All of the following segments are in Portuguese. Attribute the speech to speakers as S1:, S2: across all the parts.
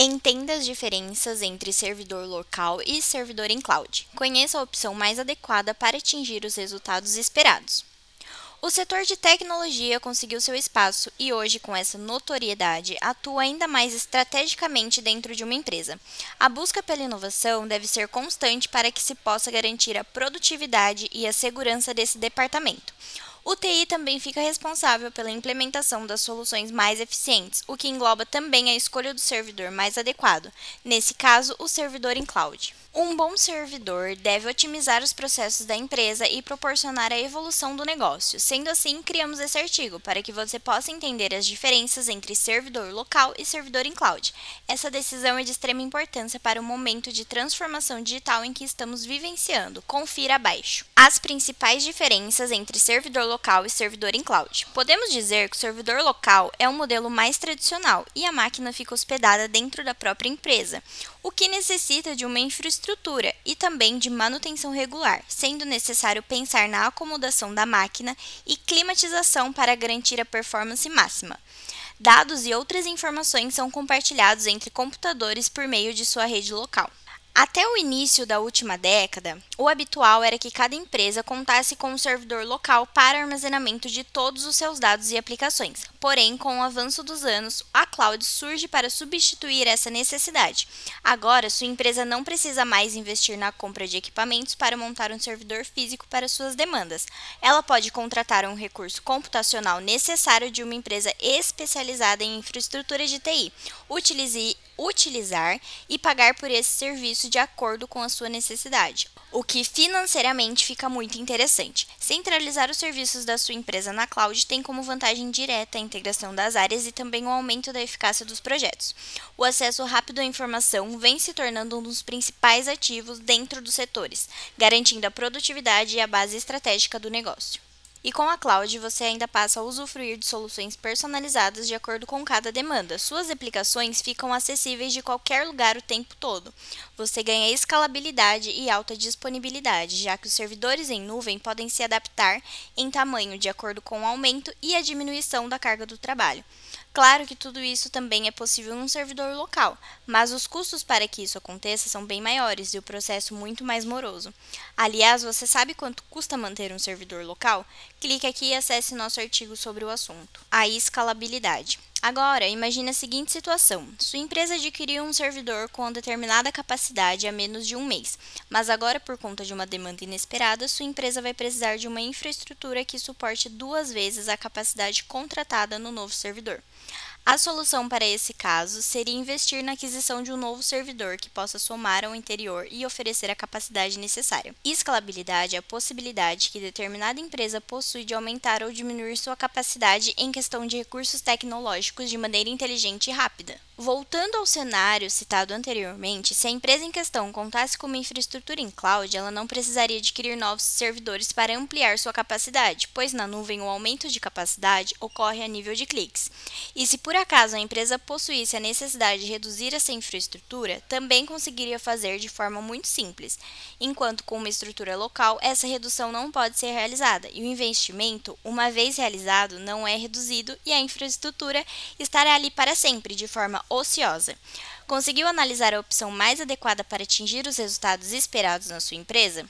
S1: Entenda as diferenças entre servidor local e servidor em cloud. Conheça a opção mais adequada para atingir os resultados esperados. O setor de tecnologia conseguiu seu espaço e hoje, com essa notoriedade, atua ainda mais estrategicamente dentro de uma empresa. A busca pela inovação deve ser constante para que se possa garantir a produtividade e a segurança desse departamento. O TI também fica responsável pela implementação das soluções mais eficientes, o que engloba também a escolha do servidor mais adequado, nesse caso, o servidor em cloud. Um bom servidor deve otimizar os processos da empresa e proporcionar a evolução do negócio. Sendo assim, criamos esse artigo para que você possa entender as diferenças entre servidor local e servidor em cloud. Essa decisão é de extrema importância para o momento de transformação digital em que estamos vivenciando. Confira abaixo. As principais diferenças entre servidor local e servidor em cloud. Podemos dizer que o servidor local é um modelo mais tradicional e a máquina fica hospedada dentro da própria empresa, o que necessita de uma infraestrutura estrutura e também de manutenção regular, sendo necessário pensar na acomodação da máquina e climatização para garantir a performance máxima. Dados e outras informações são compartilhados entre computadores por meio de sua rede local. Até o início da última década, o habitual era que cada empresa contasse com um servidor local para armazenamento de todos os seus dados e aplicações. Porém, com o avanço dos anos, a cloud surge para substituir essa necessidade. Agora, sua empresa não precisa mais investir na compra de equipamentos para montar um servidor físico para suas demandas. Ela pode contratar um recurso computacional necessário de uma empresa especializada em infraestrutura de TI, utilize utilizar e pagar por esse serviço de acordo com a sua necessidade, o que financeiramente fica muito interessante. Centralizar os serviços da sua empresa na cloud tem como vantagem direta a integração das áreas e também o aumento da eficácia dos projetos. O acesso rápido à informação vem se tornando um dos principais ativos dentro dos setores, garantindo a produtividade e a base estratégica do negócio. E com a cloud, você ainda passa a usufruir de soluções personalizadas de acordo com cada demanda. Suas aplicações ficam acessíveis de qualquer lugar o tempo todo. Você ganha escalabilidade e alta disponibilidade, já que os servidores em nuvem podem se adaptar em tamanho de acordo com o aumento e a diminuição da carga do trabalho. Claro que tudo isso também é possível em um servidor local, mas os custos para que isso aconteça são bem maiores e o processo muito mais moroso. Aliás, você sabe quanto custa manter um servidor local? Clique aqui e acesse nosso artigo sobre o assunto. A escalabilidade. Agora, imagine a seguinte situação: sua empresa adquiriu um servidor com determinada capacidade há menos de um mês, mas agora, por conta de uma demanda inesperada, sua empresa vai precisar de uma infraestrutura que suporte duas vezes a capacidade contratada no novo servidor. A solução para esse caso seria investir na aquisição de um novo servidor que possa somar ao anterior e oferecer a capacidade necessária. Escalabilidade é a possibilidade que determinada empresa possui de aumentar ou diminuir sua capacidade em questão de recursos tecnológicos de maneira inteligente e rápida. Voltando ao cenário citado anteriormente, se a empresa em questão contasse com uma infraestrutura em cloud, ela não precisaria adquirir novos servidores para ampliar sua capacidade, pois na nuvem o aumento de capacidade ocorre a nível de cliques. E se por acaso a empresa possuísse a necessidade de reduzir essa infraestrutura, também conseguiria fazer de forma muito simples, enquanto com uma estrutura local essa redução não pode ser realizada e o investimento, uma vez realizado, não é reduzido e a infraestrutura estará ali para sempre de forma ociosa. Conseguiu analisar a opção mais adequada para atingir os resultados esperados na sua empresa?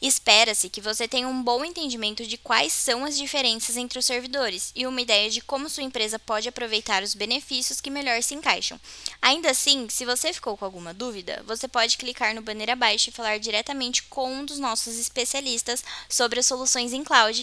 S1: Espera-se que você tenha um bom entendimento de quais são as diferenças entre os servidores e uma ideia de como sua empresa pode aproveitar os benefícios que melhor se encaixam. Ainda assim, se você ficou com alguma dúvida, você pode clicar no banner abaixo e falar diretamente com um dos nossos especialistas sobre as soluções em cloud